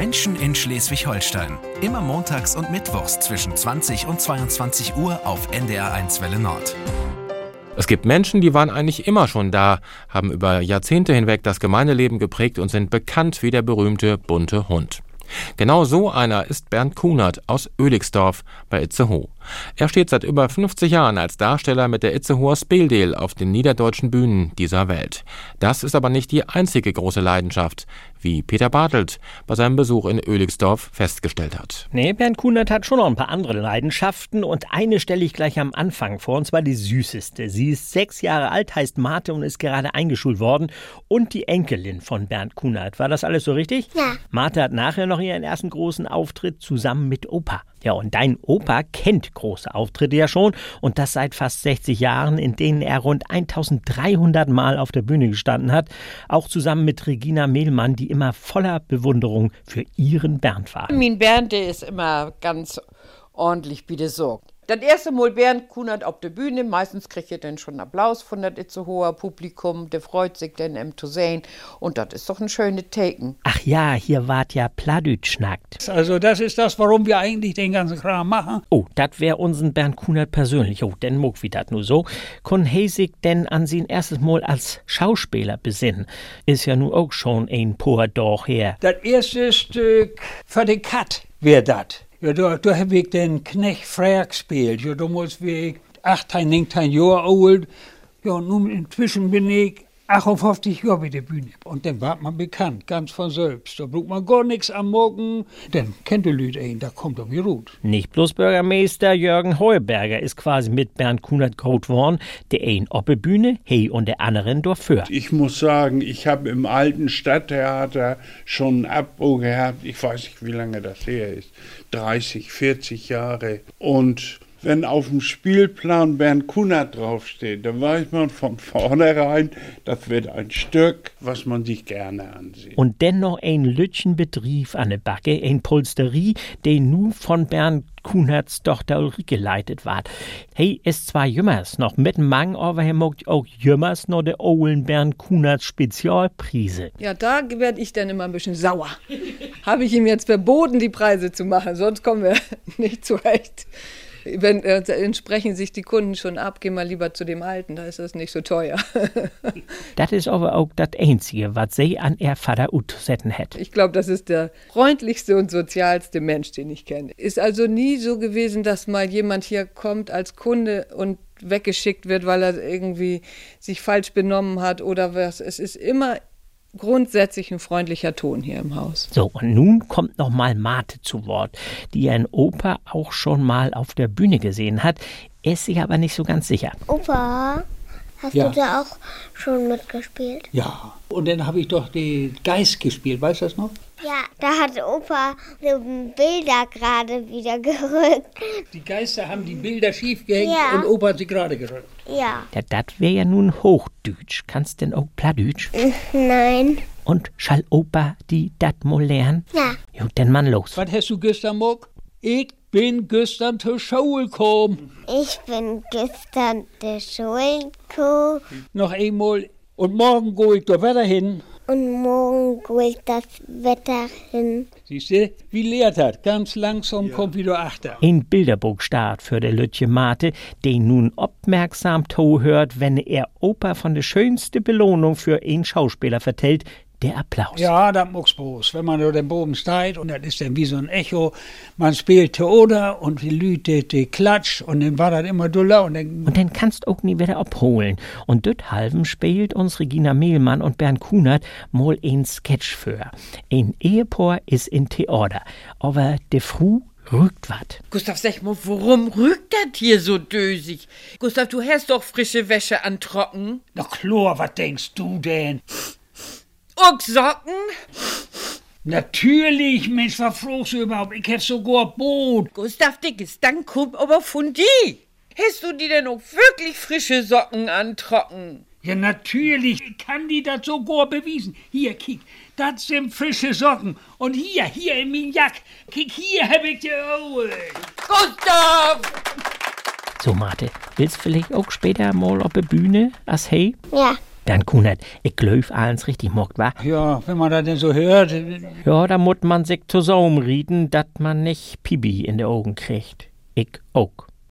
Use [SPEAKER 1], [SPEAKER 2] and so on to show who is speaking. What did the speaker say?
[SPEAKER 1] Menschen in Schleswig-Holstein. Immer montags und mittwochs zwischen 20 und 22 Uhr auf NDR1 Welle Nord.
[SPEAKER 2] Es gibt Menschen, die waren eigentlich immer schon da, haben über Jahrzehnte hinweg das Gemeindeleben geprägt und sind bekannt wie der berühmte bunte Hund. Genau so einer ist Bernd Kunert aus Oeligsdorf bei Itzehoe. Er steht seit über 50 Jahren als Darsteller mit der Itzehoer Speldeel auf den niederdeutschen Bühnen dieser Welt. Das ist aber nicht die einzige große Leidenschaft, wie Peter Bartelt bei seinem Besuch in Oeligsdorf festgestellt hat.
[SPEAKER 3] Nee, Bernd Kunert hat schon noch ein paar andere Leidenschaften und eine stelle ich gleich am Anfang vor, und zwar die süßeste. Sie ist sechs Jahre alt, heißt Marte und ist gerade eingeschult worden und die Enkelin von Bernd Kunert. War das alles so richtig?
[SPEAKER 4] Ja.
[SPEAKER 3] Marte hat nachher noch ihren ersten großen Auftritt zusammen mit Opa. Ja, und dein Opa kennt große Auftritte ja schon und das seit fast 60 Jahren, in denen er rund 1300 Mal auf der Bühne gestanden hat, auch zusammen mit Regina Mehlmann, die immer voller Bewunderung für ihren Bernd war.
[SPEAKER 5] Mein Bernd, der ist immer ganz ordentlich besorgt. Das erste Mal Bernd Kunert auf der Bühne, meistens kriegt ihr dann schon Applaus von das Itzehoer Publikum, der freut sich dann im zu sehen und das ist doch ein schönes Taken.
[SPEAKER 3] Ach ja, hier wart ja Pladüt schnackt.
[SPEAKER 6] Also das ist das, warum wir eigentlich den ganzen Kram machen.
[SPEAKER 3] Oh, dat wär unseren Bernd Kunert persönlich. Oh, denn muck wie dat nur so. Kon Hesig denn an sein erstes Mal als Schauspieler besinnen. Ist ja nu auch schon ein paar doch her.
[SPEAKER 6] Das erste Stück für den Cut wär dat. Ja, da, da hab ich den Knecht Freyr gespielt. Ja, da muss ich 18, 19 Jahre alt. Ja, nun inzwischen bin ich 58 Jahre bei der Bühne. Und dann war man bekannt, ganz von selbst. Da braucht man gar nichts am Morgen. Dann kennt die Leute ihn, da kommt er wie gut.
[SPEAKER 3] Nicht bloß Bürgermeister Jürgen Heuberger ist quasi mit Bernd Kunert groß worden. Der ein oppe Bühne, hey und der anderen dafür.
[SPEAKER 7] Ich muss sagen, ich habe im alten Stadttheater schon ein Abo gehabt. Ich weiß nicht, wie lange das her ist. 30, 40 Jahre. Und wenn auf dem Spielplan Bernd Kunert draufsteht, dann weiß man von vornherein, das wird ein Stück, was man sich gerne ansieht.
[SPEAKER 3] Und dennoch ein Lütchenbetrieb an der Backe, ein Polsterie, der nu von Bernd Kunerts Tochter Ulrike geleitet ward. Hey, ist zwar jümmers noch mit Mang, aber er mogt auch jümmers noch der Owen Bernd Kunerts Spezialprise.
[SPEAKER 5] Ja, da werde ich dann immer ein bisschen sauer. Habe ich ihm jetzt verboten, die Preise zu machen, sonst kommen wir nicht zurecht. Wenn, äh, entsprechen sich die Kunden schon ab, geh mal lieber zu dem Alten, da ist das nicht so teuer.
[SPEAKER 3] Das ist aber auch das Einzige, was sie an ihr Vater utsetten hätt.
[SPEAKER 5] Ich glaube, das ist der freundlichste und sozialste Mensch, den ich kenne. Ist also nie so gewesen, dass mal jemand hier kommt als Kunde und weggeschickt wird, weil er irgendwie sich falsch benommen hat oder was. Es ist immer grundsätzlich ein freundlicher Ton hier im Haus.
[SPEAKER 3] So, und nun kommt noch mal Marte zu Wort, die ein Opa auch schon mal auf der Bühne gesehen hat, ist sich aber nicht so ganz sicher.
[SPEAKER 4] Opa, hast
[SPEAKER 6] Ja.
[SPEAKER 4] du da auch schon mitgespielt?
[SPEAKER 6] Ja. Und dann habe ich doch den Geist gespielt, weißt du das noch?
[SPEAKER 4] Ja, da hat Opa so Bilder gerade wieder gerückt.
[SPEAKER 6] Die Geister haben die Bilder schief gehängt
[SPEAKER 4] Ja.
[SPEAKER 6] und Opa hat sie gerade gerückt.
[SPEAKER 4] Ja.
[SPEAKER 3] Ja, dat wär ja nun Hochdütsch. Kannst denn auch Pladütsch?
[SPEAKER 4] Nein.
[SPEAKER 3] Und schall Opa die dat mo lernen?
[SPEAKER 4] Ja.
[SPEAKER 3] Jo, denn man los.
[SPEAKER 6] Was hast du gestern Mock? Ich bin gestern zur Schule gekommen.
[SPEAKER 4] Ich bin gestern der Schule gekommen
[SPEAKER 6] Noch einmal. Und morgen gehe ich da weiter hin.
[SPEAKER 4] und morgen geht das Wetter hin.
[SPEAKER 6] Siehst du, wie lehrt hat. Ganz langsam kommt wieder achter.
[SPEAKER 3] Ein Bilderbuchstart für der Lütje Mate, den nun aufmerksam to hört, wenn er Opa von der schönste Belohnung für einen Schauspieler vertellt, der Applaus.
[SPEAKER 6] Ja, das muck's bloß. Wenn man über den Boden steigt und das ist dann wie so ein Echo. Man spielt Theater und die Leute, die klatsch und dann war das immer duller und dann
[SPEAKER 3] Und dann kannst auch nie wieder abholen. Und dort halben spielt uns Regina Mehlmann und Bernd Kunert mal ein Sketch für. Ein Ehepaar ist in Theater, aber de Fru rückt wat.
[SPEAKER 5] Gustav, sag mal, warum rückt das hier so dösig? Gustav, du hast doch frische Wäsche an trocken.
[SPEAKER 6] Na Chlor, was denkst du denn?
[SPEAKER 5] Und Socken?
[SPEAKER 6] Natürlich, Mensch, was fragst du überhaupt? Ich hab sogar Boot.
[SPEAKER 5] Gustav, Dickes, dann kommt aber von die. Hast du dir denn auch wirklich frische Socken an trocken?
[SPEAKER 6] Ja, natürlich. Ich kann die das sogar bewiesen. Hier, kick, das sind frische Socken. Und hier, hier in mein Jack. Kick, hier hab ich die Ohren.
[SPEAKER 5] Gustav!
[SPEAKER 3] So, Marte, willst vielleicht auch später mal auf der Bühne als hey?
[SPEAKER 4] Ja.
[SPEAKER 3] Bernd Kunert, ich glaub, alles richtig mocht, wa?
[SPEAKER 6] Ja, wenn man das denn so hört.
[SPEAKER 3] Ja, da muss man sich zusammenrieden, dass man nicht Pibi in die Augen kriegt. Ich auch.